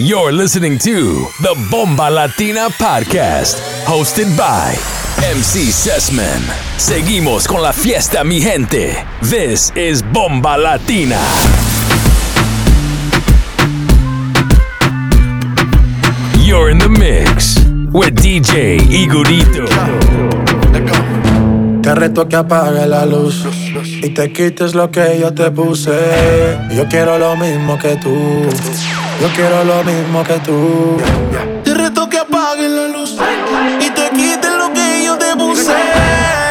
You're listening to the Bomba Latina Podcast, hosted by MC Sessman. Seguimos con la fiesta, mi gente. This is Bomba Latina. You're in the mix with DJ Igorito. Te reto que apague la luz y te quites lo que yo te puse. Yo quiero lo mismo que tú. Yo quiero lo mismo que tú. Te reto que apagues la luz y te quites lo que yo te puse.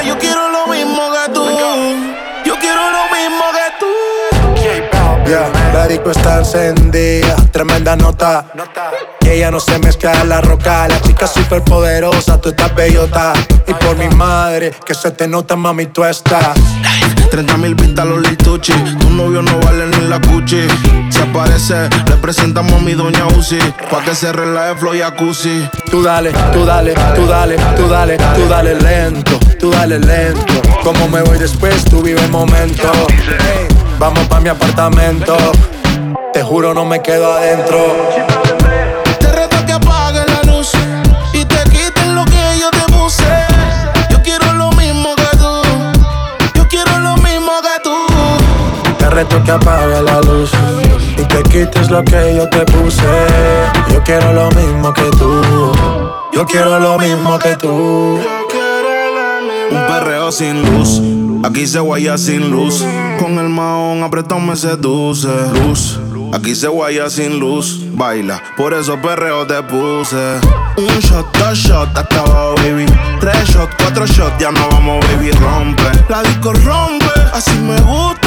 Yo quiero lo mismo que tú. Yo quiero lo mismo que tú. Yeah, la disco está encendida, tremenda nota. Que ella no se mezcla en la roca. La chica super poderosa, tú estás bellota. Y por mi madre, que se te nota, mami, tú estás. 30 mil pinta los lituchi. Tu novio no vale ni la cuchi. Se aparece, le presentamos a mi doña Uzi. Pa' que se relaje flow y jacuzzi. Tú dale, tú dale, tú dale, tú dale, tú dale lento, tú dale lento. Como me voy después, tú vive el momento. Vamos pa' mi apartamento. Te juro, no me quedo adentro. Reto que apague la luz y te quites lo que yo te puse. Yo quiero lo mismo que tú. Yo quiero lo mismo que tú. Un perreo sin luz, aquí se guaya sin luz. Con el maón apretado me seduce. Luz, aquí se guaya sin luz. Baila, por eso perreo te puse. Un shot, dos shots, hasta abajo, baby. Tres shots, cuatro shots, ya no vamos, baby, rompe. La disco rompe, así me gusta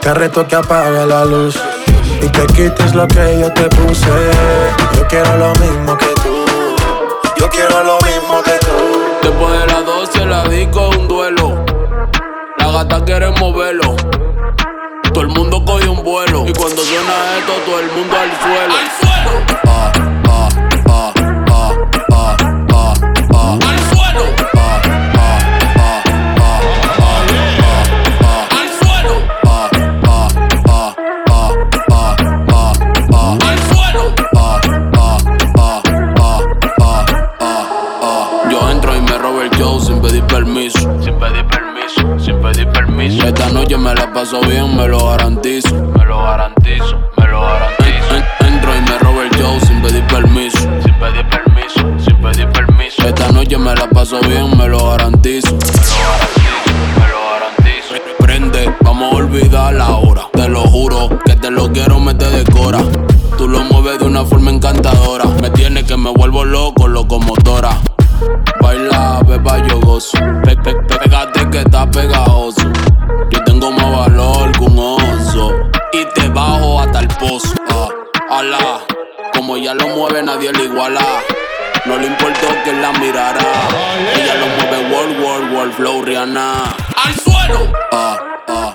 Te reto que apague la luz y te quites lo que yo te puse. Yo quiero lo mismo que tú. Yo quiero lo mismo que tú. Después de las 12 la disco es un duelo. La gata quiere moverlo. Todo el mundo coge un vuelo. Y cuando suena esto, todo el mundo al suelo. ¡Al suelo! Ah, la paso bien, me lo garantizo. Me lo garantizo, me lo garantizo. En- entro y me robo el show sin pedir permiso. Sin pedir permiso, sin pedir permiso. Esta noche me la paso bien, me lo garantizo. Me lo garantizo, me lo garantizo. Prende, vamos a olvidar la hora. Te lo juro que te lo quiero meter de cora. Tú lo mueves de una forma encantadora. Me tiene que me vuelvo loco, locomotora. Baila, beba, yo gozo. Pe, pe, pe- pégate que está pegajoso. Pozo. Ah, ala. Como ella lo mueve, nadie le iguala. No le importó que la mirara. Ella lo mueve world, world, world, flow, Rihanna. ¡Al suelo! Ah, ah,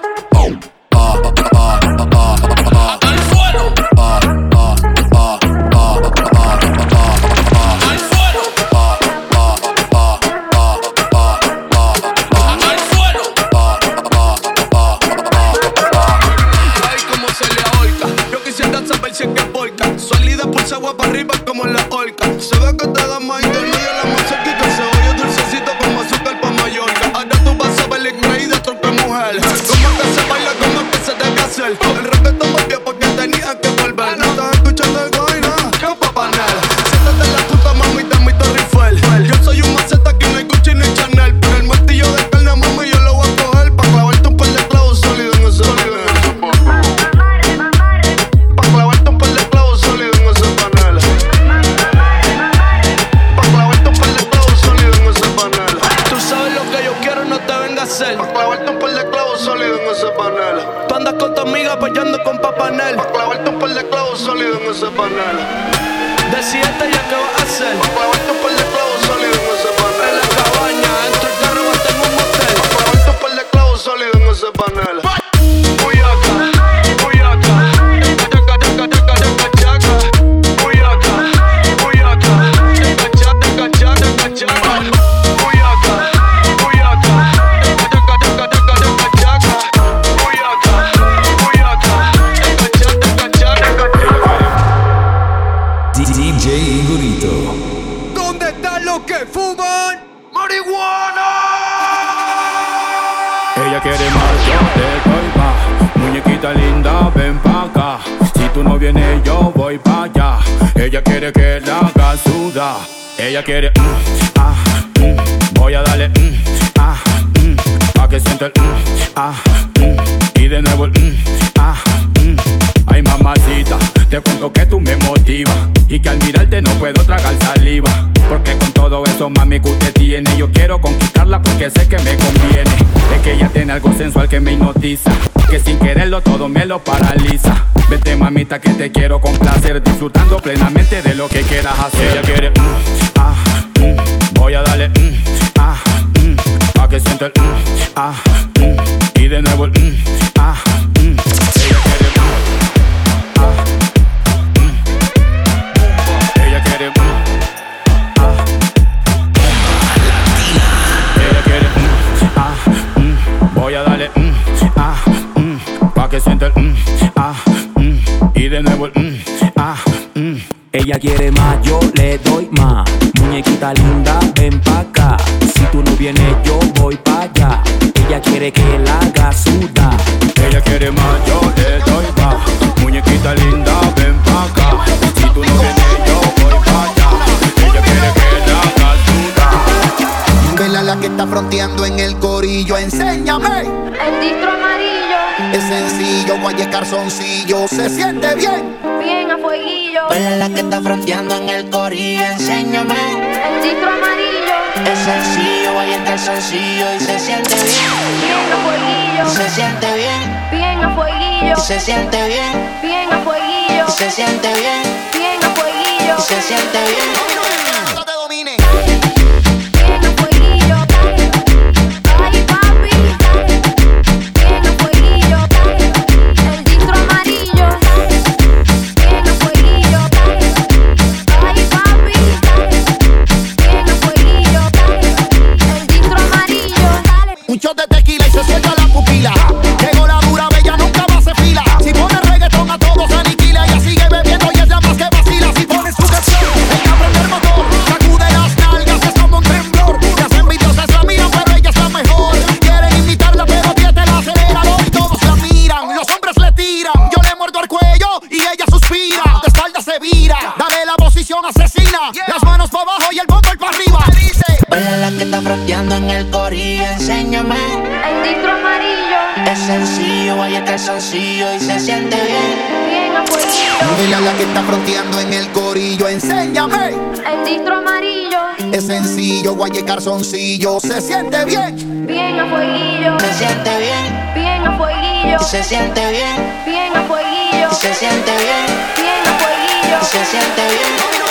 quiere, mm, ah, mm, voy a darle, mm, ah, mm, pa' que sienta el, mm, ah, mm, y de nuevo el, ah. Ay mamacita, te cuento que tú me motivas y que al mirarte no puedo tragar saliva. Porque con todo eso, mami, que usted tiene, yo quiero conquistarla porque sé que me conviene. Es que ella tiene algo sensual que me hipnotiza, que sin quererlo todo me lo paraliza. Vete mamita que te quiero complacer, disfrutando plenamente de lo que quieras hacer. Ella quiere, mm, ah, mm, voy a darle, mm, ah, mm, pa' que sienta el, mm, ah, mm, y de nuevo el, mm, ah, mm. De nuevo el, mm, ah, mm. Ella quiere más, yo le doy más. Muñequita linda, ven pa' acá. Si tú no vienes, yo voy pa' allá. Ella quiere que la haga sudar. Ella quiere más, yo le doy más. Muñequita linda, ven pa' acá. Si tú no vienes, yo voy pa' allá. Ella quiere que la haga sudar. Vela la que está fronteando en el corillo, enséñame. El distro amarillo, Es sencillo, guaye calzoncillo, se siente bien. bien a fueguillo. Vela la que está fronteando en el corillo, enséñame. El distro amarillo, Es sencillo, el sencillo y se siente bien. bien a fueguillo. Se siente bien, Bien a fueguillo, se siente bien, bien a fueguillo. se siente bien, Bien a fueguillo, se siente bien. En el corillo, enséñame. el distro amarillo, Es sencillo, el sencillo y se siente bien. bien a fueguillo. Dile a la que está fronteando en el corillo, enséñame. El distro amarillo, Es sencillo, guaye calzoncillo, se siente bien. bien a fueguillo. Se siente bien, Bien a fueguillo, se siente bien, bien a fueguillo, se siente bien, bien a fueguillo, se siente bien.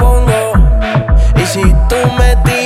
pongo. Y si tú me tiras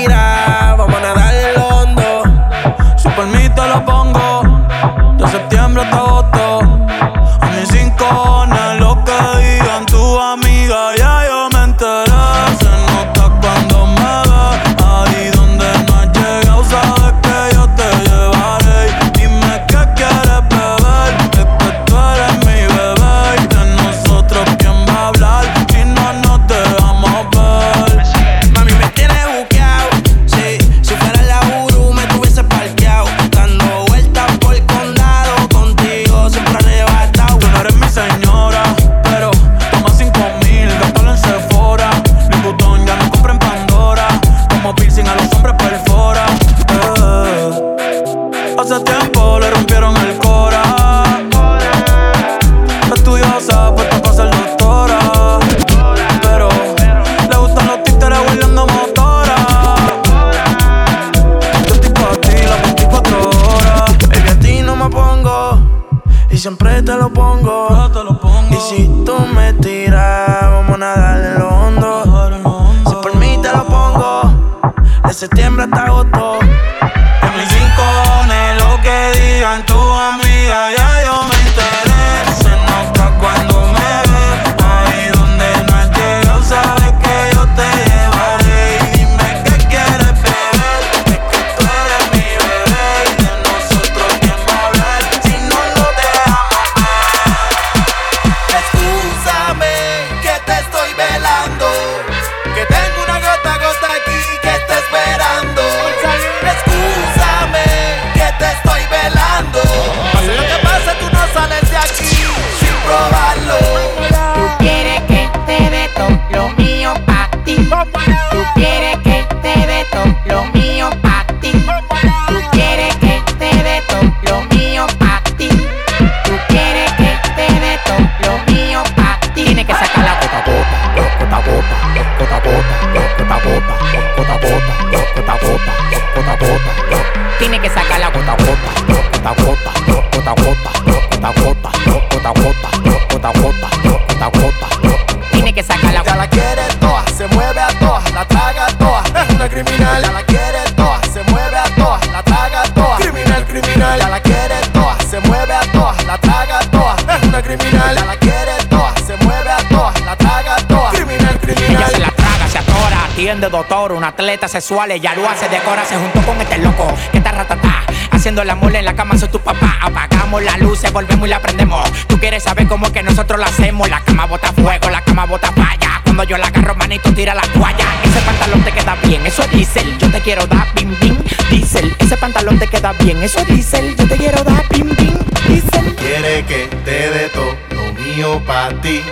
doctor, un atleta sexual. Ella lo hace, decora, se junto con este loco que está ratatá. Haciendo la mole en la cama, soy tu papá. Apagamos las luces, volvemos y la prendemos. Tú quieres saber cómo es que nosotros la hacemos. La cama bota fuego, la cama bota falla. Cuando yo la agarro, manito, tira la toalla. Ese pantalón te queda bien, eso es diésel. Yo te quiero dar bim bim, diésel. Ese pantalón te queda bien, eso es diésel. Yo te quiero dar bim bim, diésel. Quiere que te dé todo lo mío para ti.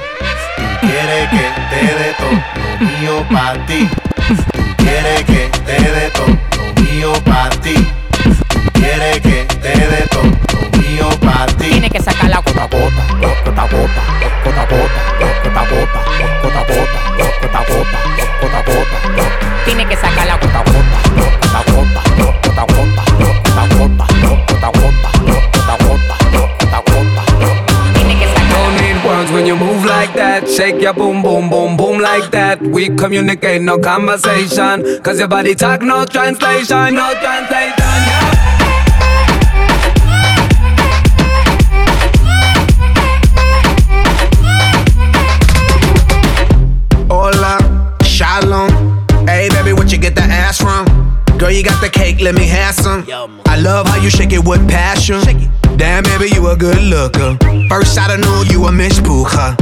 Tú quieres que te dé todo lo mío para ti quieres que te todo mío para ti. Tú quieres que te todo mío para ti. Tienes que sacar la gota gota, gota gota, gota gota, gota gota, gota. Tienes que sacar la gota gota, gota gota, gota gota, gota gota, gota. Tienes que sacar. Need words when you move like that. Shake your boom boom. We communicate, no conversation. Cause your body talk, no translation, no translation. Yeah. Shalom. Hey, baby, what you get the ass from? Girl, you got the cake, let me have some. I love how you shake it with passion. Damn, baby, you a good looker. First shot, I knew you a Miss Puja.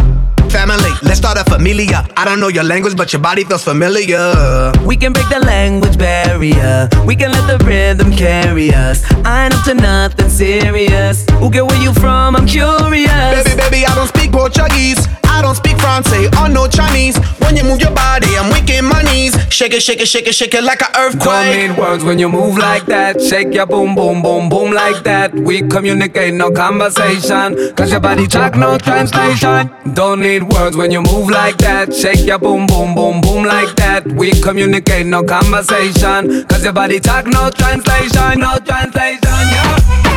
Family, let's start a familia. I don't know your language, but your body feels familiar. We can break the language barrier. We can let the rhythm carry us. I ain't up to nothing serious. Who get where you from? I'm curious. Baby, baby, I don't speak Portuguese. I don't speak Francais or oh, no Chinese. When you move your body, I'm weak in my knees. Shake it, shake it, shake it, shake it like an earthquake. Don't need words when you move like that. Shake your boom, boom, boom, boom like that. We communicate, no conversation. Cause your body talk, no translation. Don't need words when you move like that. Shake your boom, boom, boom, boom like that. We communicate, no conversation. Cause your body talk, no translation, no translation. Yeah.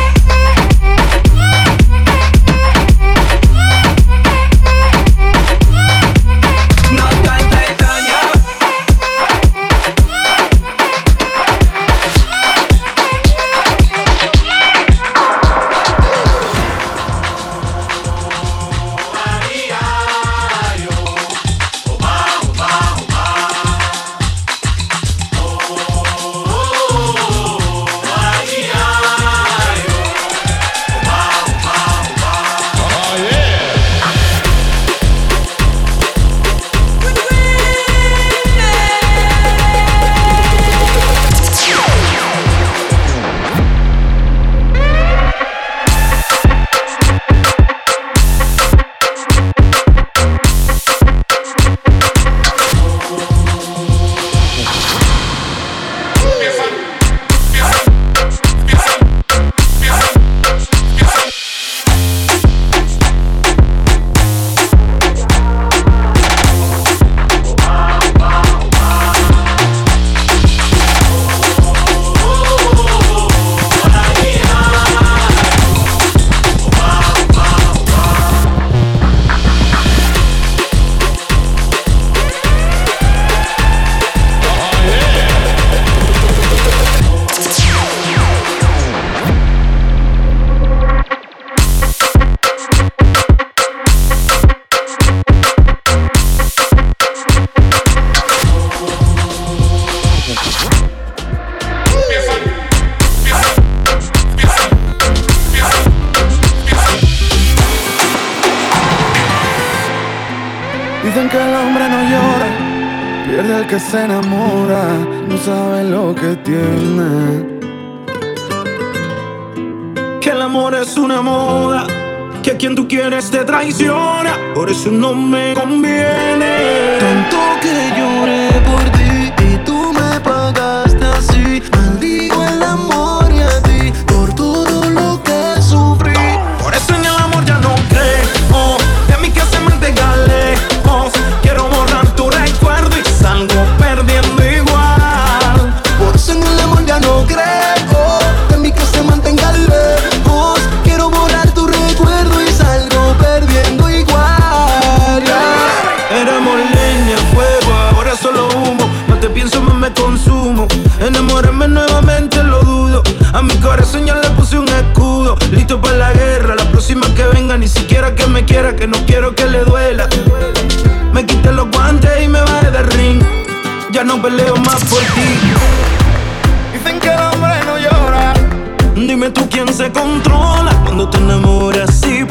Se controla cuando te enamoras y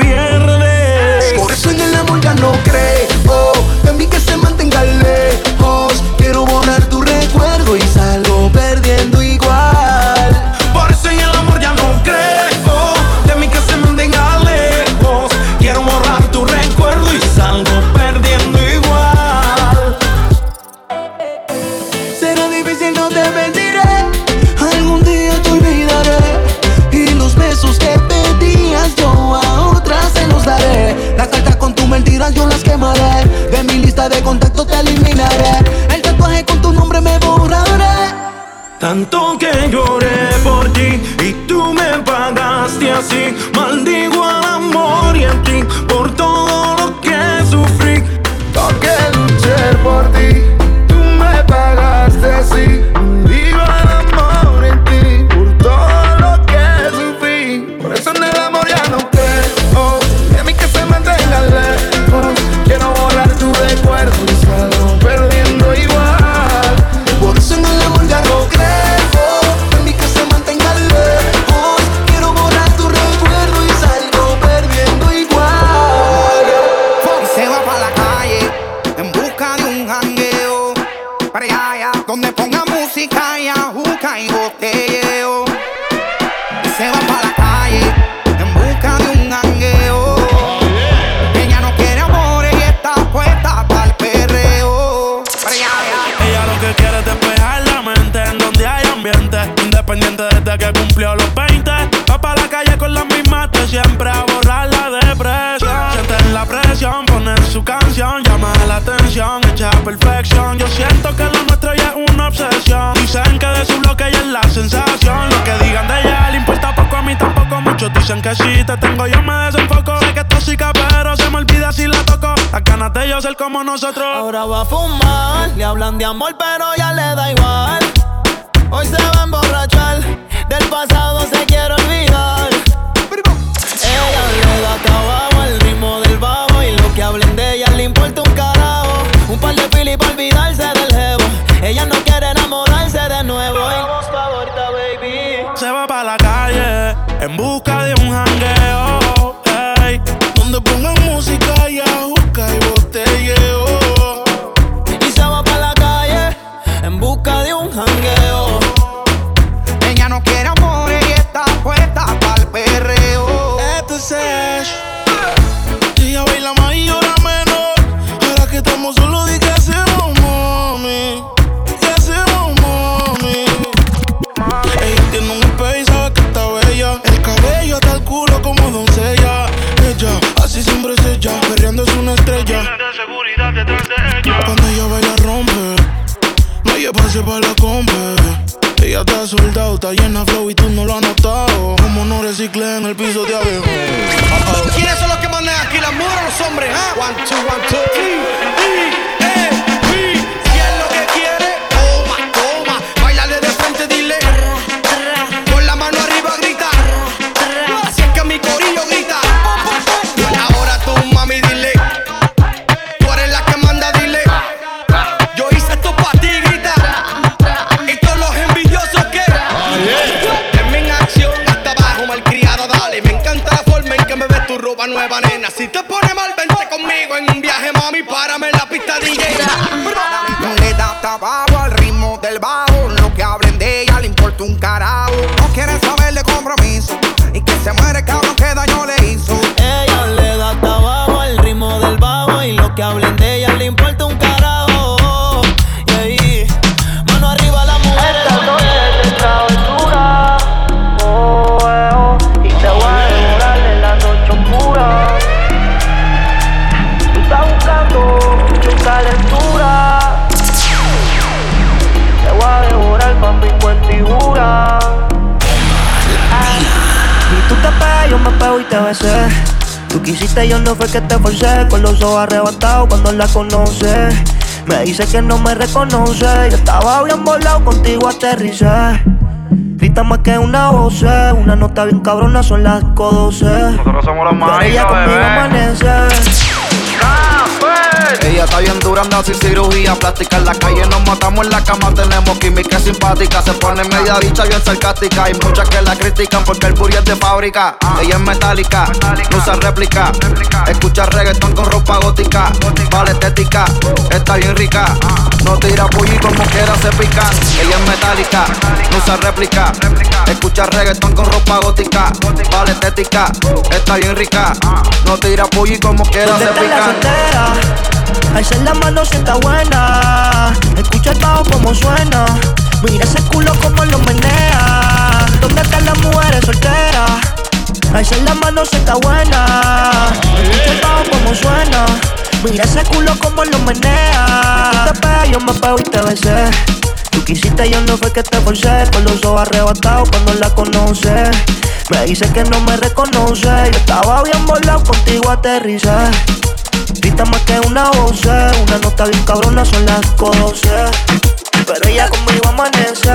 si te tengo yo me desenfoco. Sé que es tóxica, pero se me olvida si la toco. Las ganas de yo ser como nosotros. Ahora va a fumar, le hablan de amor, pero ya le da igual. Hoy se va a emborrachar, del pasado se quiere olvidar. Ella le da trabajo al ritmo del bajo y lo que hablen de ella le importa un carajo. Un par de pili para olvidarse del jevo. Ella no quiere enamorarse Espacio para la compa. Ella está soldado, está llena de flow y tú no lo has notado. Como no reciclé en el piso de abajo. ¿Quiénes son los que mandan aquí, las mujeres o los hombres? ah? One, two, one, two, three. Y, le da trabajo al ritmo del bajo. Lo que hablen de ella le importa un carajo. Quisiste, yo no fue que te forcé. Con los ojos arrebatados cuando la conoce. Me dice que no me reconoce. Yo estaba bien volado, contigo aterricé. Grita más que una voz, una nota bien cabrona, son las 12. Nosotros somos los Ella conmigo amanece. Ella está bien dura, anda sin cirugía plástica. En la calle nos matamos en la cama, tenemos química simpática. Se pone media dicha, bien sarcástica. Hay muchas que la critican porque el booty es de fábrica. Ella es metálica, no usa réplica. Escucha reggaetón con ropa gótica. Vale estética, está bien rica. No tira bully como quiera se pica. Ella es metálica, no usa réplica. Escucha reggaetón con ropa gótica. Vale estética, está bien rica. No tira bully como quiera se ¿Dónde Alza la mano si está buena. Escucha bajo como suena. Mira ese culo como lo menea. ¿Dónde están las mujeres solteras? Alza la mano si está buena. Escucha bajo como suena. Mira ese culo como lo menea. Tú te pegas, yo me pego y te besé. Tú quisiste, yo no fue que te forcé. Con los ojos arrebatados cuando la conoce. Me dice que no me reconoce. Yo estaba bien volado, contigo aterricé. Grita más que una voz. Una nota bien cabrona son las cosas. Pero ella conmigo amanece.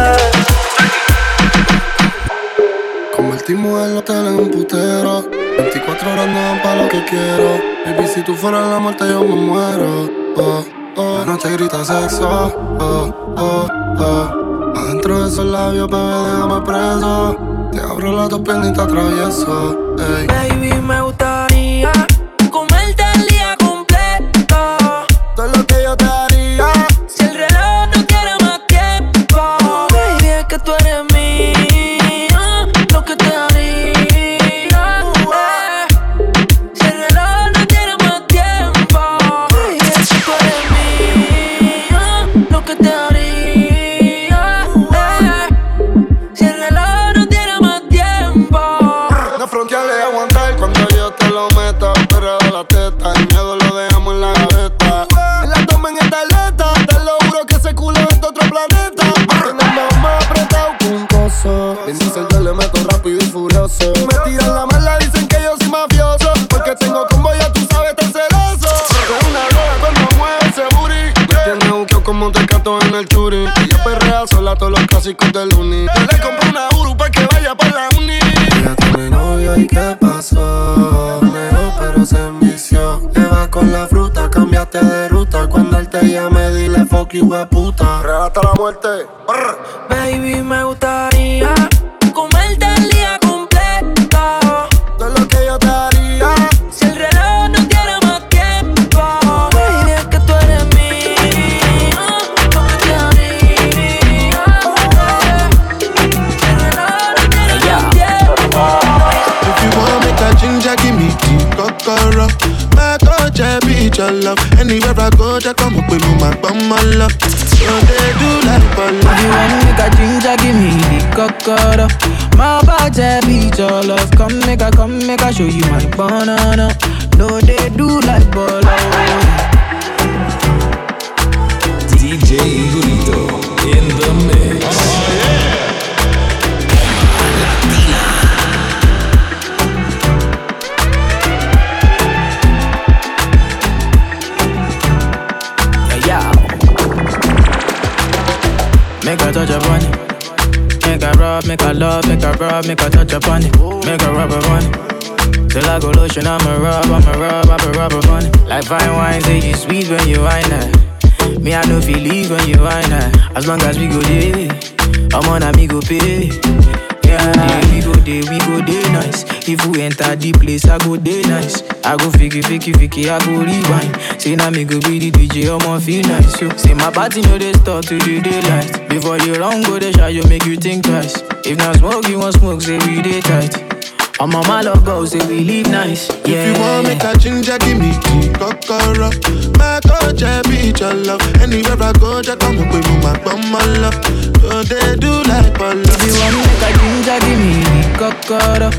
Convertimos el hotel en un putero. 24 horas no dan pa' lo que quiero. Baby, si tú fueras la muerte, yo me muero. Oh, oh. La noche grita sexo. Oh, oh, oh. Adentro de esos labios, bebé, déjame preso. Te abro las dos piernas y te atravieso. Ey. Baby, me gustaría Baby, me gustaría comerte el día completo. Todo lo que yo te haría. Si el reloj no tiene más tiempo. Baby, es que tú eres mía. Que te haría. Si el reloj no tiene más tiempo. If you want make a ginger, give your love. Anywhere I go, just come up with me, my bum, my love. So they do like If you ball. want make a ginger, give me the cocoa. My body beat your love. Come make a, come make a show you my banana. No, they do like bolo. DJ Igorito in the mix. Yeah, A touch upon it. Make a rub, make a love, make a rub, make a touch upon it. Make a rub upon it. Till I go lotion, I'ma rub, I'ma rub, I'ma upon it. Like fine wine, say you sweet when you wine that. Eh. Me, I know feel leave when you wine that. Eh. As long as we go there, I'm on a me go pay. Yeah, we go there, we go there nice. If we enter the place, I go there nice. I go fiki, fiki, fiki, I go rewind. Say now me go be the DJ, I'ma feel nice. Yo. Say my party know they start to the daylight. Before you run, go the shot, you make you think twice. If not smoke, you want smoke, say we day tight. I'm on my love go, say we live nice. Yeah. If you want make a ginger, give me the kokoro. My coach, I be your love. Anywhere I go, just come with me, my bum, my love. So they do like ball. If you want make a ginger, give me cocoa.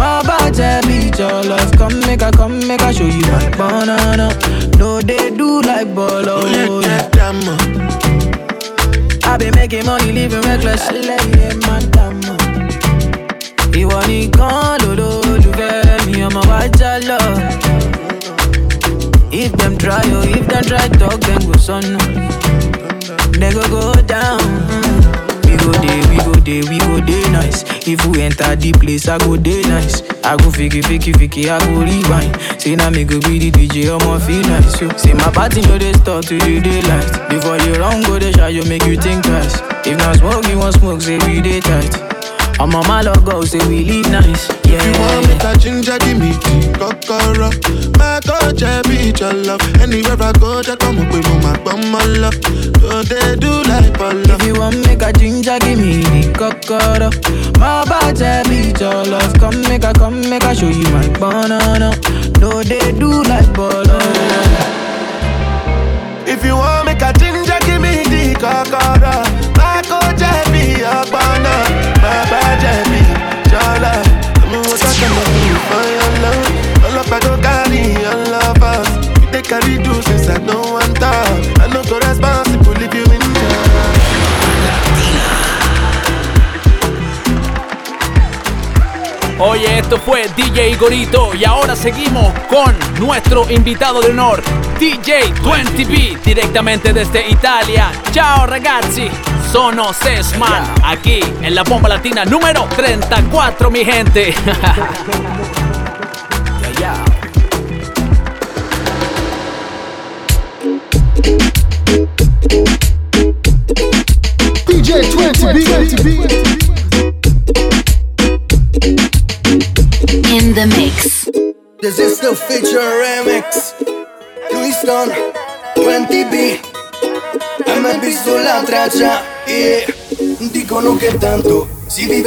My body beat your love. Come make a, come make a show you my banana. No, they do like bolo. Oh, yeah, damn, I been making money, living reckless. madam. Ìwọ nìkan lolólùfẹ́ mi, ọmọ wa já lọ. If them try, oh, if them try talk, them go sọnù. They go go down. We go dey, we go dey, we go dey nice. If we enter the place, I go dey nice. I go fiki, fiki, fiki, I go rewind. Say now me go be the DJ, I'ma feel nice. Yo. Say my party no dey start to the daylight. Before you run, go dey shy, you make you think twice. If not smoke, you want smoke, say we dey tight. I'm on my logo, say we live nice. Yeah. If you want me a ginger, give me the kokoro. My coach, I be your love. Anywhere I go, just come up with my bum, my love. So they do like ball. If you want me a ginger, give me the cocoa. My body be your love. Come make a, come make a show you my banana. No, they do like bolo. If you want me a ginger, give me the kokoro. My coach, I be your Oye, esto fue DJ Igorito y ahora seguimos con nuestro invitado de honor, DJ 20B, directamente desde Italia. Ciao ragazzi, sono Sesman, aquí en la bomba latina número 34, mi gente.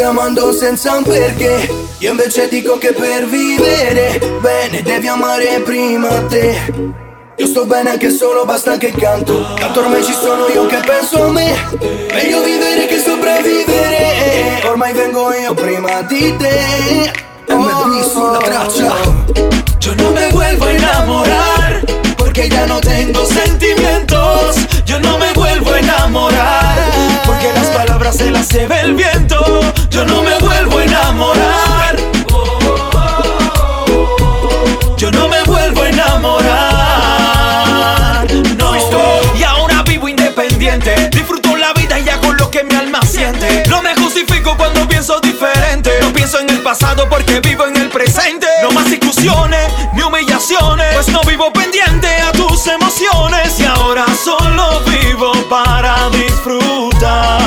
amando senza un perché. Io invece dico che per vivere bene devi amare prima te. Io sto bene anche solo, basta che canto. Tanto ormai ci sono io che penso a me. Meglio vivere che sopravvivere. Ormai vengo io prima di te. MB sulla traccia. Yo no me vuelvo a enamorar porque ya no tengo sentimientos. Yo no me vuelvo a enamorar porque las palabras se las lleva el viento. No me justifico cuando pienso diferente. No pienso en el pasado porque vivo en el presente. No más discusiones ni humillaciones. Pues no vivo pendiente a tus emociones. Y ahora solo vivo para disfrutar.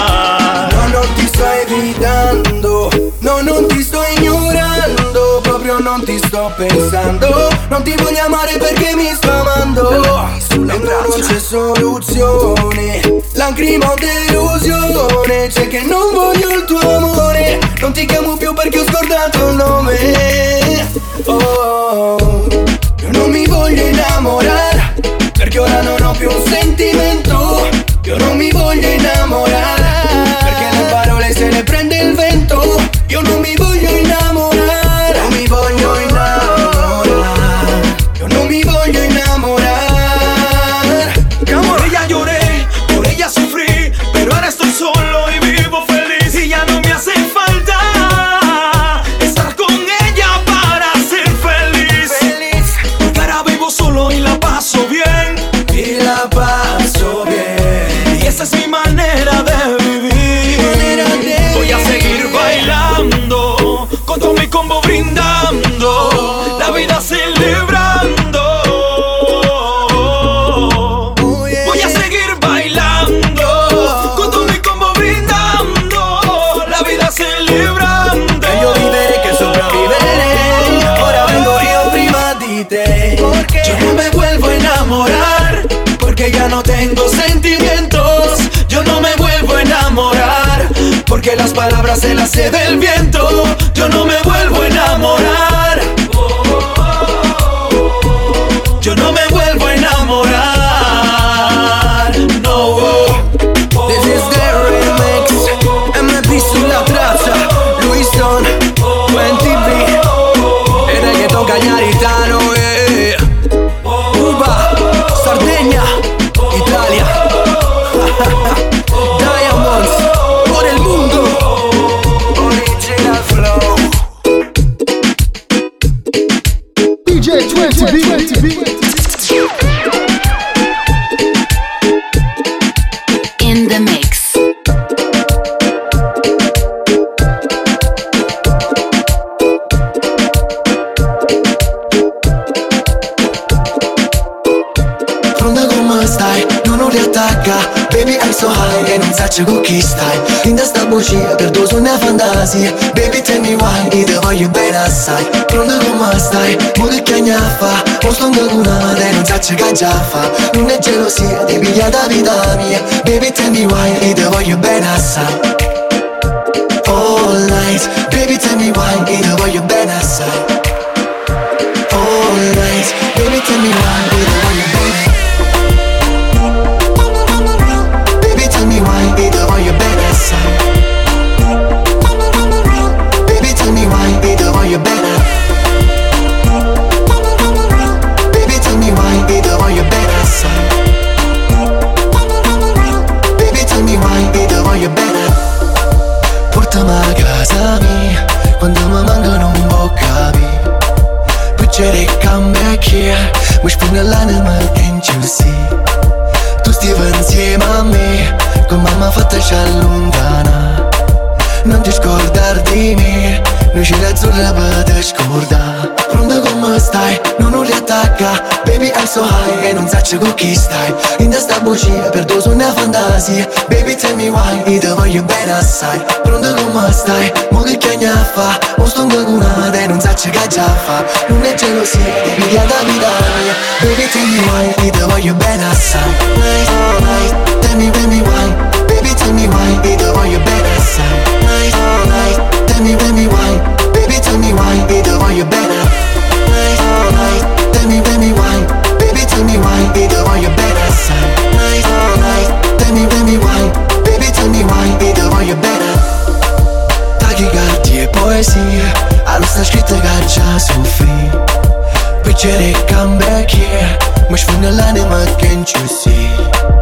No, non ti sto evitando, no, non ti sto ignorando, proprio non ti sto pensando, non ti voglio amare perché mi sto amando. E non c'è soluzione, lacrima o delusione, c'è che non voglio il tuo amore, non ti chiamo più perché ho scordato il nome. Oh, io non mi voglio innamorare, perché ora non ho più un sentimento, io non mi voglio innamorare, porque las palabras se las lleva el viento. Yo no me vuelvo a enamorar. Bugia perdo su una fantasia Baby tell me why ti voglio bene assai. Pronta come stai? Muore che fa. Ho stongo con una e non saccio che già fa. Non è gelosia ti piglia da vita mia. Baby tell me why ti voglio bene assai. All night. Baby tell me why ti voglio bene Fatta ci allontana Non ti scordar di me Noi ci l'azzurra per te scordare Pronto come stai? Non ho riattacca Baby I'm so high E non saccio con chi stai. In testa bugia Perdo su una fantasia. Baby tell me why Io ti voglio bene assai. Pronto come stai? Mo che chiagna fa? Mo sto una E non saccio che già fa. Non è gelosia Devi via da vita mia Baby tell me why Io ti voglio bene assai. Night, night Tell me, tell me why be the one you're better side. Night, night. Tell me, tell me why. Baby, tell me why. Be the one you're better. Night, night. Tell me, tell me why. Baby, tell me why. Be the one you're better side. Night, all night. Tell me, tell me why. Baby, tell me why. Be the one you better. Sta scritta. Picture come back here. Mush from the line, can't you see?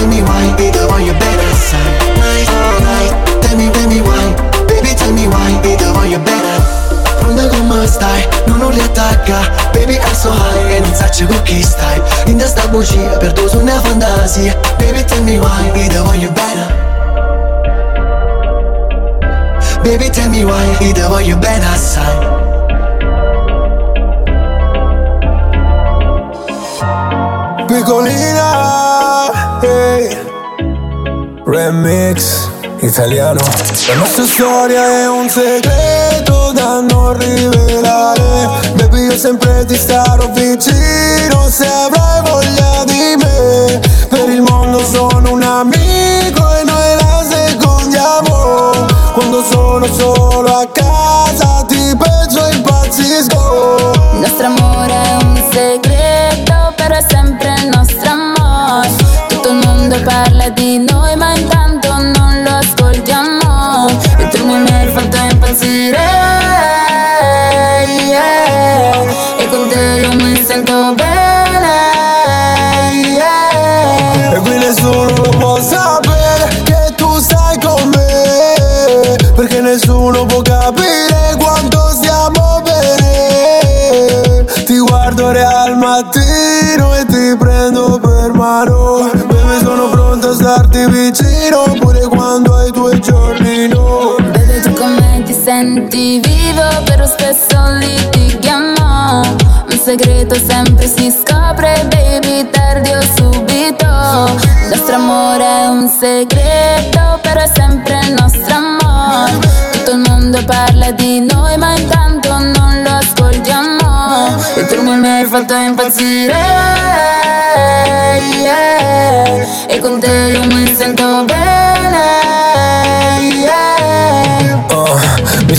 tell me why, e ti voglio bene assai Night, night, tell me, tell me why Baby tell me why, e ti voglio bene Pronta come stai? Non ho riattacca Baby I'm so high e non con chi stai In testa bugia, perdo su una fantasia Baby tell me why, io ti voglio bene Baby tell me why, io ti voglio bene assai Piccolina, hey. Remix italiano. La nostra storia è un segreto da non rivelare. Baby, io sempre ti starò vicino se avrai voglia di me. Per il mondo sono un amico e noi la secondiamo. Quando sono solo a casa ti penso impazzisco. Il parla di noi, ma intanto non lo ascoltiamo. E tu mi hai fatto impazzire. yeah. E con te io mi sento bene. yeah. E qui nessuno può sapere che tu stai con me Perché nessuno può capire quanto stiamo bene Ti guardo real mattino e ti prendo per mano A starti vicino pure quando hai tuoi giorni no Vedi tu come ti senti vivo, però spesso litighiamo. Un segreto sempre si scopre, baby, tardi o subito. Il nostro amore è un segreto, però è sempre il nostro amore. Tutto il mondo parla di noi, ma intanto non lo ascoltiamo. E tu hai fatto impazzire. yeah. E con te io mi sento yeah. Oh,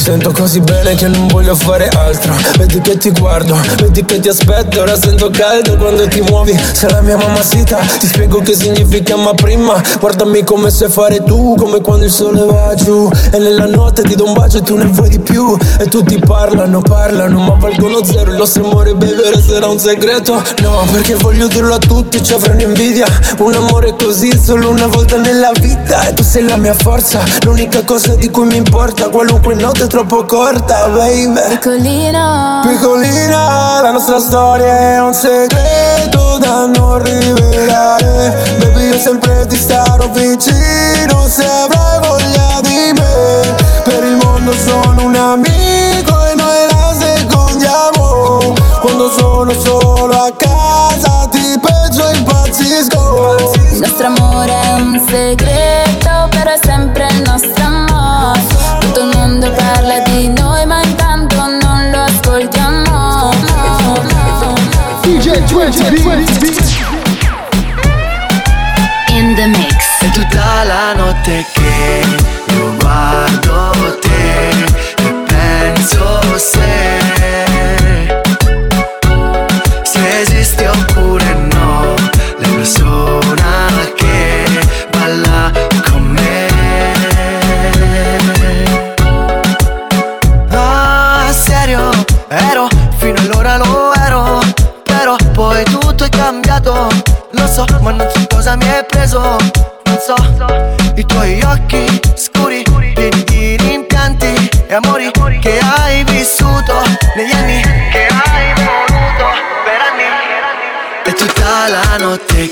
sento così bene che non voglio fare altro. Vedi che ti guardo, vedi che ti aspetto. Ora sento caldo quando ti muovi. Sei la mia mamacita Ti spiego che significa ma prima Guardami come sai fare tu Come quando il sole va giù. E nella notte ti do un bacio e tu ne vuoi di più. E tutti parlano, parlano Ma valgono zero. Il nostro amore bevere sarà un segreto. No, perché voglio dirlo a tutti Ci avranno invidia Un amore così solo una volta nella vita. E tu sei la mia forza L'unica cosa di cui mi importa. Qualunque notte è troppo corta, baby. Piccolino. Piccolina, la nostra storia è un segreto da non rivelare. Baby, io sempre ti starò vicino se avrai voglia di me. Per il mondo sono un amico e noi la secondiamo. Quando sono solo a casa ti peggio impazzisco. Il nostro amore è un segreto, In the mix. È tutta la notte cosa mi hai preso. Non so, i tuoi occhi scuri, pieni di rimpianti e amori che hai vissuto negli anni che hai voluto per anni. È tutta la notte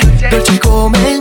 dolce, dolce come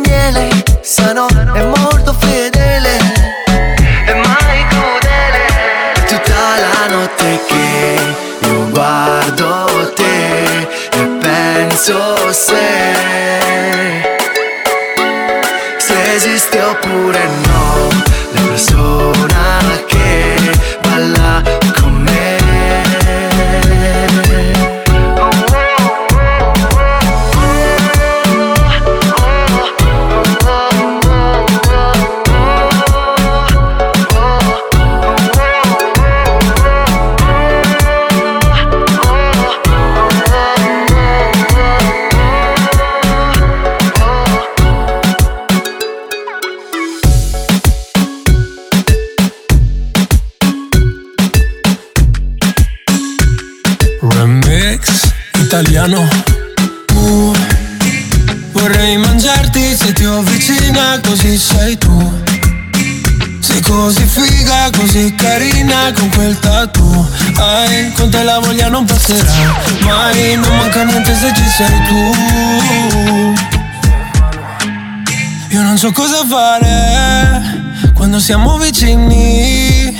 siamo vicini.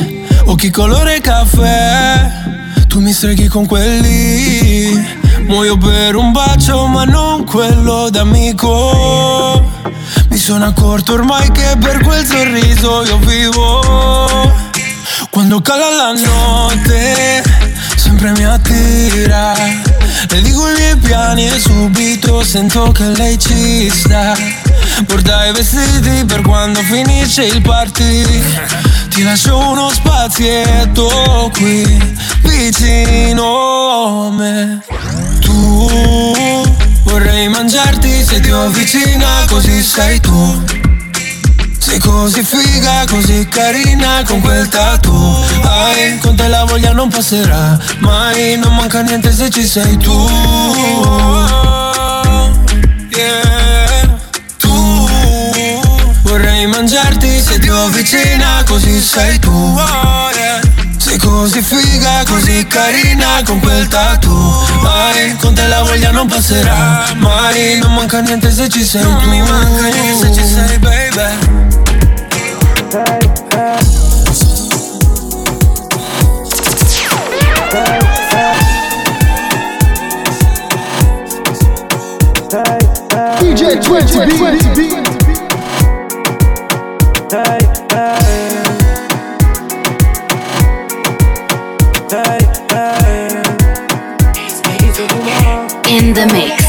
Occhi colore caffè tu mi streghi con quelli. Muoio per un bacio ma non quello d'amico. Mi sono accorto ormai che per quel sorriso io vivo. Quando cala la notte sempre mi attira. Le dico i miei piani e subito sento che lei ci sta Porta i vestiti per quando finisce il party. Ti lascio uno spazietto qui vicino a me. Tu vorrei mangiarti se ti ho vicina così sei tu. Sei così figa, così carina con quel tattoo. Hai, con te la voglia non passerà mai Non manca niente se ci sei tu ho vicina così sei tu Sei così figa, così carina con quel tattoo. Hai, con te la voglia non passerà mai. Non manca niente se ci sei tu. mi manca niente se ci sei baby. DJ 20 B. In the mix.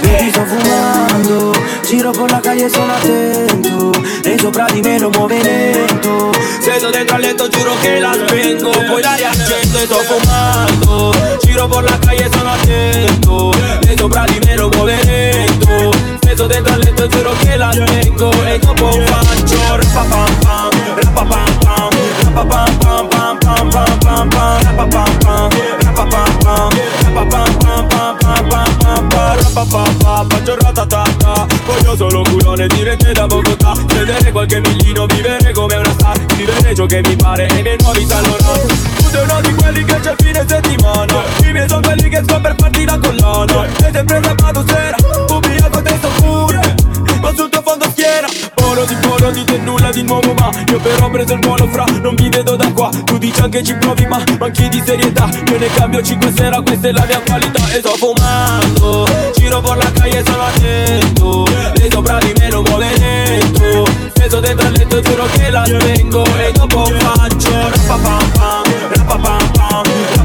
Baby sto fumando Giro por la calle sono attento Lei sopra di me lo muove dentro al letto giuro che la spengo Poi l'aria accendo e fumando. Giro por la calle sono attento Lei sopra di me lo Sedo dentro al letto giuro che la spengo E dopo faccio rapapam pam Rapapam pam Rapapam pam pam pam pam pam pam Rapapam pam Rapapam pam Rapapam pam pam pam pam pam pam Rapapam Faccio ratatata Voglio solo culone diretto da Bogotà Vedere qualche miglino vivere come una star Vivere ciò che mi pare e i miei nuovi talonati Tu sei uno di quelli che c'è fine settimana I miei sono quelli che sto per farti la collana Sei sempre sabato sera dite nulla di nuovo ma Io però ho preso il volo fra Non vi vedo da qua. Tu dici anche ci provi ma manchi di serietà. Io ne cambio 5 sera Questa è la mia qualità. E sto fumando Giro per la calle sono attento. Lei sopra di me lo muove lento Steso dentro al letto giuro che la spengo E dopo faccio Rapapam pam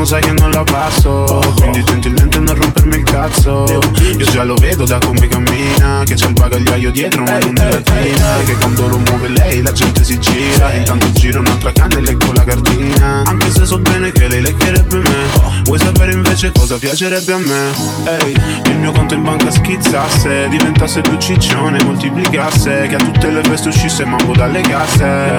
Fumo sai che non la passo. Quindi gentilmente non rompermi il cazzo. Io già lo vedo da come cammina Che c'è un bagagliaio dietro ma non è latina Che quando lo muove lei la gente si gira. Intanto gira un'altra canna e leggo la cartina Anche se so bene che lei leccherebbe me. Vuoi sapere invece cosa piacerebbe a me? Ehi, il mio conto in banca schizzasse Diventasse più ciccione, moltiplicasse Che a tutte le feste uscisse mambo dalle casse.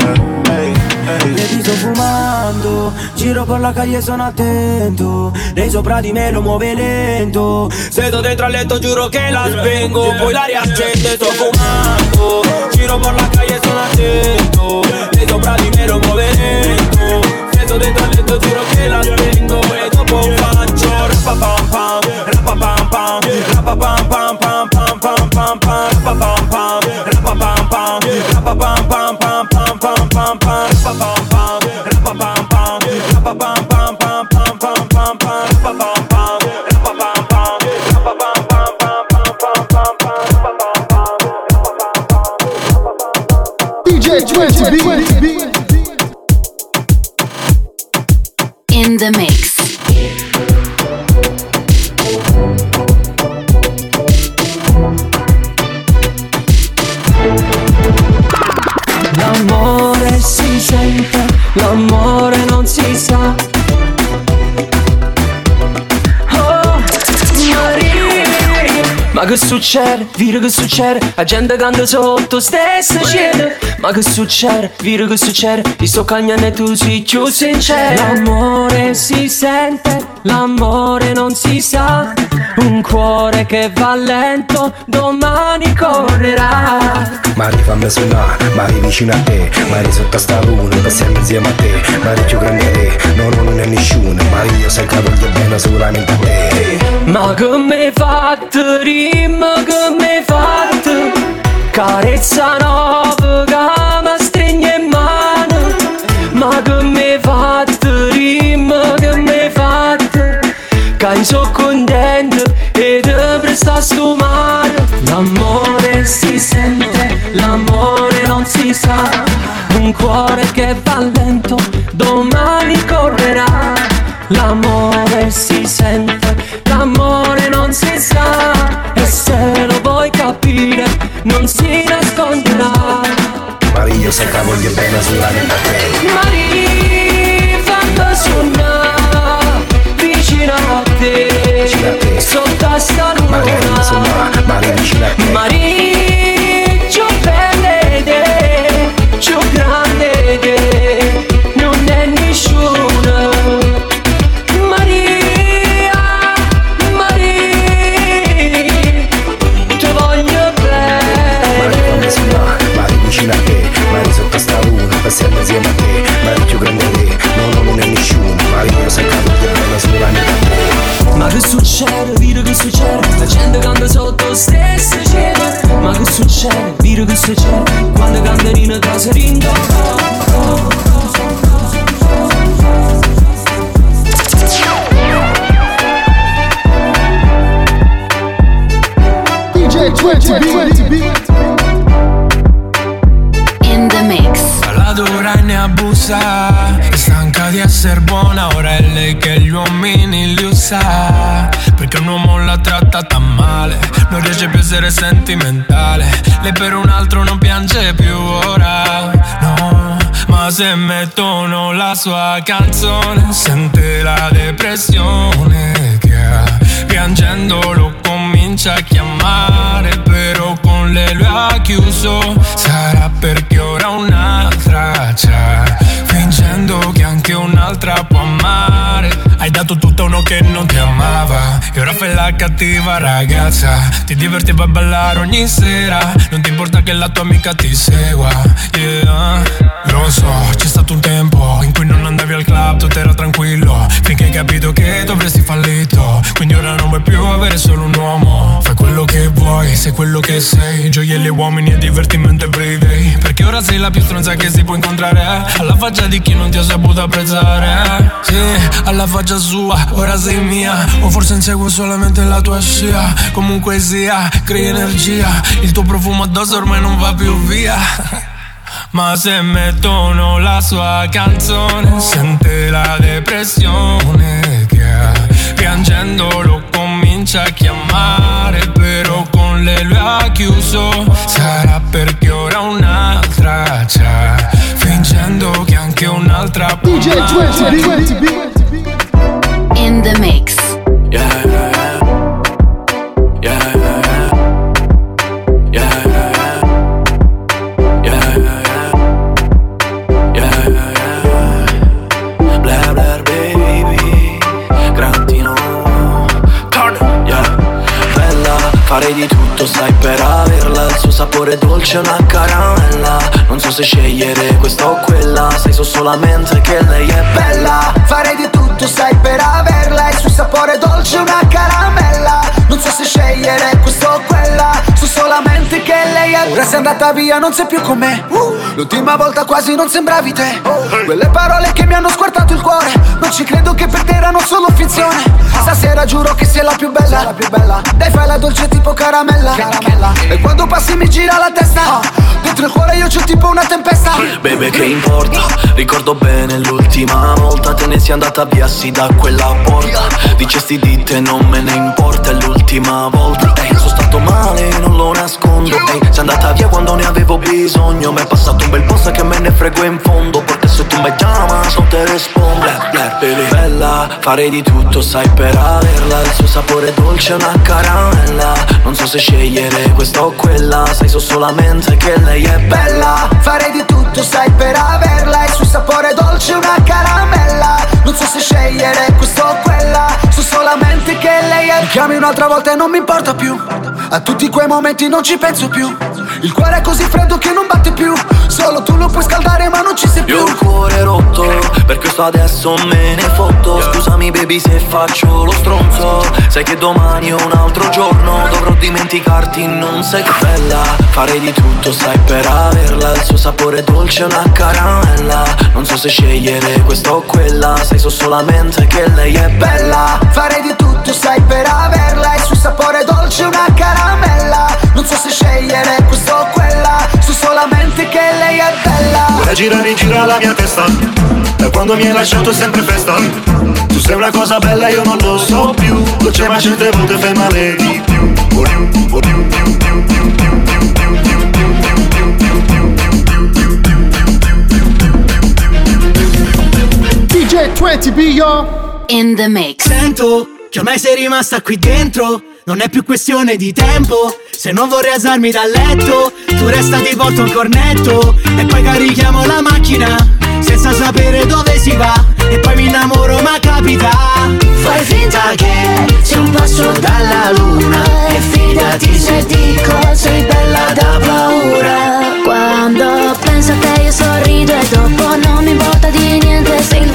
Ehi, ehi Baby sto fumando? Giro per la calle sono attento. Lei sopra di me lo muove lento. Se sto dentro al letto giuro che la spengo Poi la riaccende sto fumando. Giro per la calle sono attento. Lei sopra di me lo muove lento. Se sto dentro al letto giuro che la spengo E dopo faccio In the mix. Succede? Vire che succede? La gente canta sotto stessa scena. Ma che succede? Vire che succede? Ti sto cagnando e tu sei più sincero. L'amore si sente, l'amore non si sa. Un cuore che va lento, domani correrà. Mari fammi suonare, Mari vicino a te Mari sotto sta luna, passiamo insieme a te Mari più grande te, no no non è nessuno Mari io sai che voglio solamente a te Ma che mi fatto rima, che mi fatto Carezza nuova che mi stringe in mano. Ma che mi fatto rima, che mi fatto Che sono contento e ti presta sto mare L'amore si sente, l'amore non si sa. Un cuore che va lento, domani correrà. L'amore si sente, non si sa E se lo vuoi capire, non si nasconderà. Mari io sai che voglio bene solamente a te Mari, fammi suonare vicino a te Sotto a sta luna. Mari fammi suonare, Mari vicino a te. Mari, più bella più grande te, essere sentimentale. Lei per un altro non piange più ora. No Ma se mettono la sua canzone Sente la depressione che ha. Piangendo lo comincia a chiamare Però con lei lui ha chiuso. Sarà perché ora un'altra c'ha. Fingendo che anche un'altra può amare Hai dato tutto a uno che non ti amava. E ora fai la cattiva ragazza. Ti divertiva a ballare ogni sera. Non ti importa che la tua amica ti segua. Yeah. Lo so, c'è stato un tempo in cui non andavi al club, tutto era tranquillo. Finché che capito che dovresti fallito. Quindi ora non vuoi più avere solo un uomo. Fai quello che vuoi, sei quello che sei. Gioielli uomini e divertimento everyday Perché ora sei la più stronza che si può incontrare. Alla faccia di chi non ti ha saputo apprezzare. Sì, alla faccia sua, ora sei mia. O forse inseguo solamente la tua scia. Comunque sia, crei energia. Il tuo profumo addosso ormai non va più via. Ma se mettono la sua canzone Sente la depressione che ha. Piangendo lo comincia a chiamare Però con lei lui ha chiuso. Sarà perché ora un'altra c'ha. Fingendo che anche un'altra può DJ 20B. In the mix. Yeah, farei di tutto, sai, per averla. Il suo sapore dolce è una caramella. Non so se scegliere questa o quella. Sai so solamente che lei è bella. Ora sei andata via, non sei più con me. L'ultima volta quasi non sembravi te. Quelle parole che mi hanno squartato il cuore. Non ci credo che per te erano solo finzione. Stasera giuro che sei la più bella. La più bella. Dai fai la dolce tipo caramella. E quando passi mi gira la testa. Dentro il cuore io c'ho tipo una tempesta. Bebe che importa Ricordo bene l'ultima volta Te ne sei andata via sì da quella porta. Dicesti di te non me ne importa È l'ultima volta. Ehi, sono stato male, non lo nascondo. Ehi, sei andata via quando ne avevo bisogno. Mi è passato un bel po' sai che me ne frego in fondo. Perché se tu mi chiamas non te rispondo. Blair, baby. Bella, farei di tutto sai per averla. Il suo sapore dolce è una caramella. Non so se scegliere questa o quella. Sai so solamente che lei è bella. Farei di tutto, sai, per averla. Il suo sapore dolce, una caramella. Non so se scegliere questo o quella. So solamente che lei è Mi chiami un'altra volta e non mi importa più. A tutti quei momenti non ci penso più Il cuore è così freddo che non batte più. Solo tu lo puoi scaldare ma non ci sei più. Io ho il cuore rotto, per questo adesso me ne fotto. Scusami baby se faccio lo stronzo. Sai che domani è un altro giorno. Dovrò dimenticarti, non sei che bella. Farei di tutto, sai, per averla. Il suo sapore dolce è una caramella. Non so se scegliere questa o quella. Sai so solamente che lei è bella. Farei di tutto, sai, per averla. Il suo sapore dolce, una caramella Non so se scegliere questo o quella So solamente che lei è bella Ora gira rigira la mia testa Da quando mi hai lasciato è sempre festa Tu sei una cosa bella io non lo so più Dolce ma certe volte fai male di più Oh, you, oh, you, you, you, you, you, you, you, DJ 20B, yo. In the mix. Sento che ormai sei rimasta qui dentro Non è più questione di tempo Se non vorrei alzarmi dal letto Tu resta ti porto un cornetto E poi carichiamo la macchina Senza sapere dove si va E poi mi innamoro ma capita. Fai finta che sei un passo dalla luna E fidati se dico sei bella da paura. Quando penso a te io sorrido e dopo non mi importa di niente Se il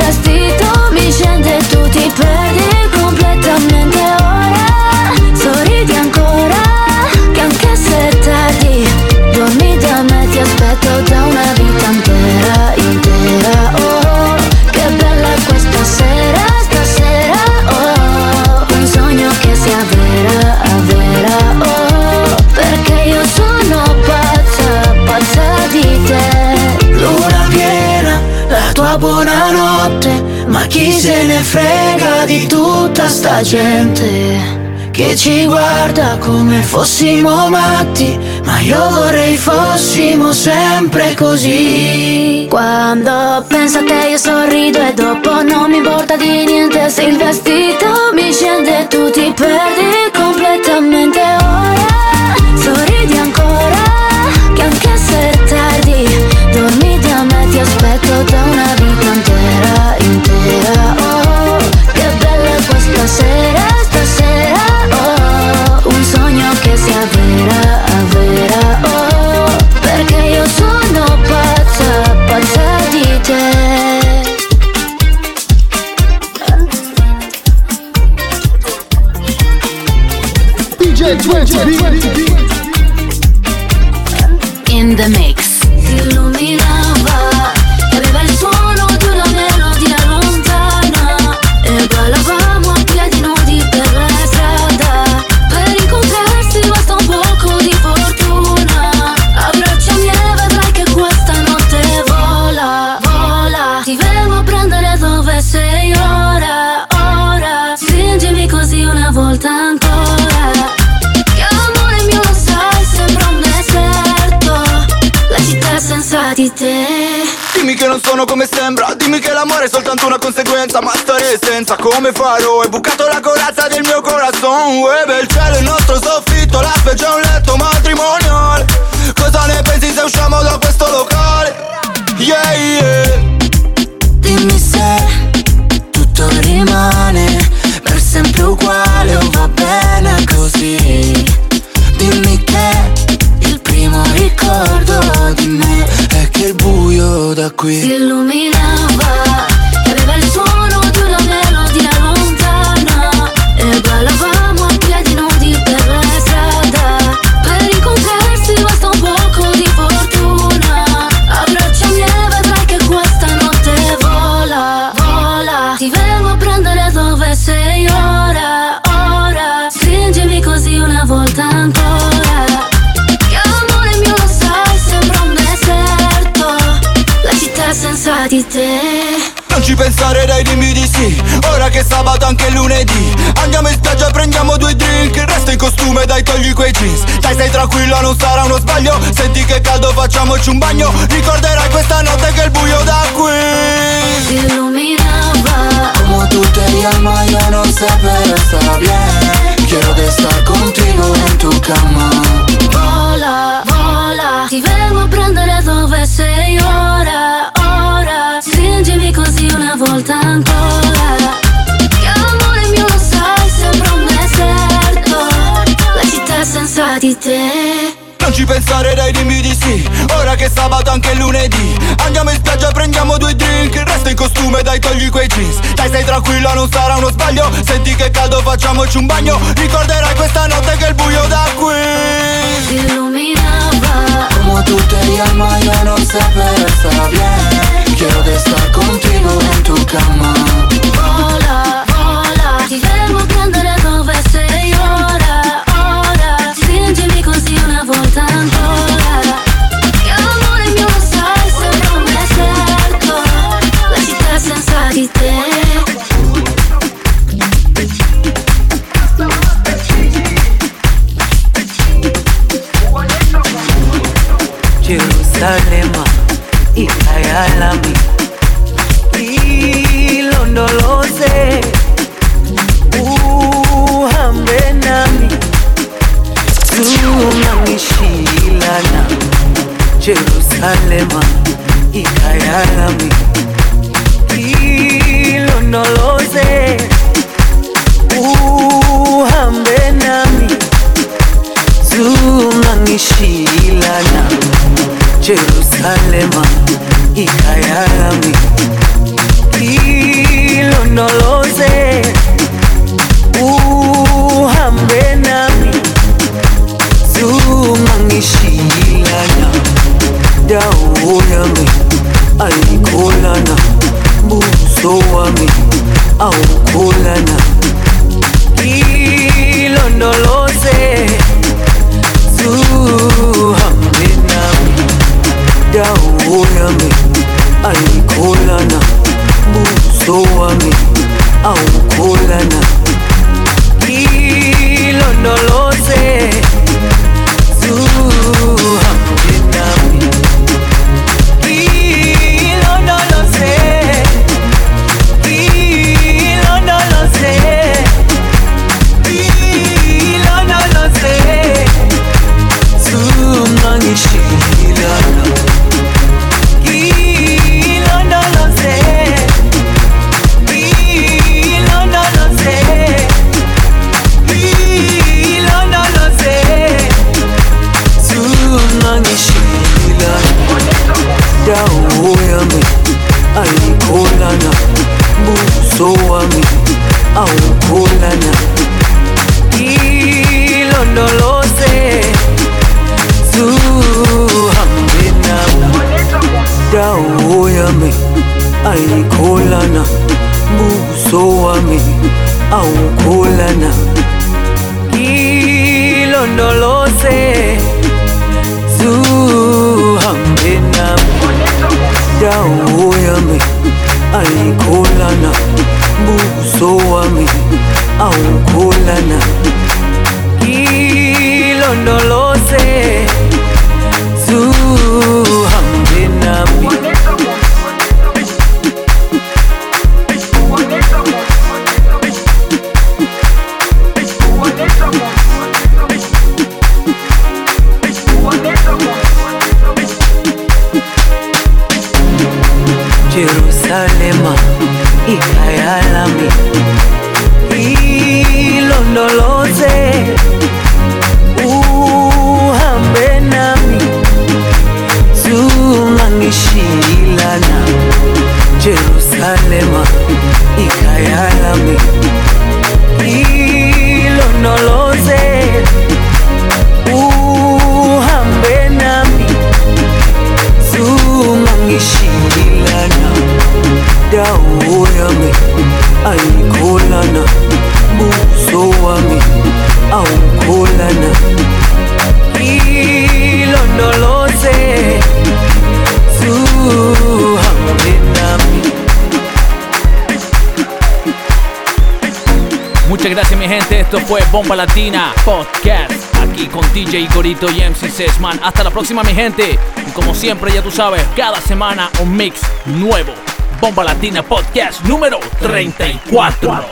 chi se ne frega di tutta sta gente Che ci guarda come fossimo matti Ma io vorrei fossimo sempre così. Quando penso a te io sorrido e dopo non mi importa di niente Se il vestito mi scende tu ti perdi completamente DJ 20 In the mix. Sono come sembra Dimmi che l'amore è soltanto una conseguenza Ma stare senza come farò Hai bucato la corazza del mio corazon Web il cielo, il nostro soffitto La specie è un letto matrimonial Cosa ne pensi se usciamo da questo locale? Yeah, yeah Dimmi se tutto rimane per sempre uguale o va bene così. Dimmi che il primo ricordo di me da qui. Si illuminava pensare dai dimmi di sì. Ora che è sabato anche lunedì. Andiamo in spiaggia prendiamo due drink. Resta in costume dai togli quei jeans. Dai stai tranquilla non sarà uno sbaglio. Senti che caldo facciamoci un bagno. Ricorderai questa notte che il buio da qui. Si illuminava. Como tú te llamas yo no sé pero está bien de estar contigo en tu cama. Vola vola. Ti vengo a prendere dove sei ora ancora. Che amore mio lo sai sembra un deserto. La città senza di te. Non ci pensare dai dimmi di sì. Ora che è sabato anche lunedì. Andiamo in spiaggia prendiamo due drink. Resta in costume dai togli quei jeans. Dai stai tranquilla non sarà uno sbaglio. Senti che caldo facciamoci un bagno. Ricorderai questa notte che il buio da qui. Si illuminava Como tú te llamas yo no sé pero está bien Quiero estar contigo en tu cama vola vola ti vengo a prendere dove sei ora ora. Stringimi così una volta ancora. Che amore mio lo sai sembra un deserto. La città senza di te Jerusalem, crema y a mí. Hilo ndo uhambe nami, tunangishilana Jerusalema ikhaya lami. Hilo ndo loze uhambe nami, tunangishilana Jerusalema ikayami ilondoloze uhambe nami. Zungangishilana dawo yami ayikholana buso wami awukholana ilondoloze kulana buso wami aukulana kilondolo au kulana ilondoloze zuhambenam dawo yami aikulana buso wami au kulana ilondoloze fue Bomba Latina Podcast. Aquí con DJ Gorito y MC Sesman. Hasta la próxima mi gente. Y como siempre ya tú sabes, cada semana un mix nuevo. Bomba Latina Podcast número 34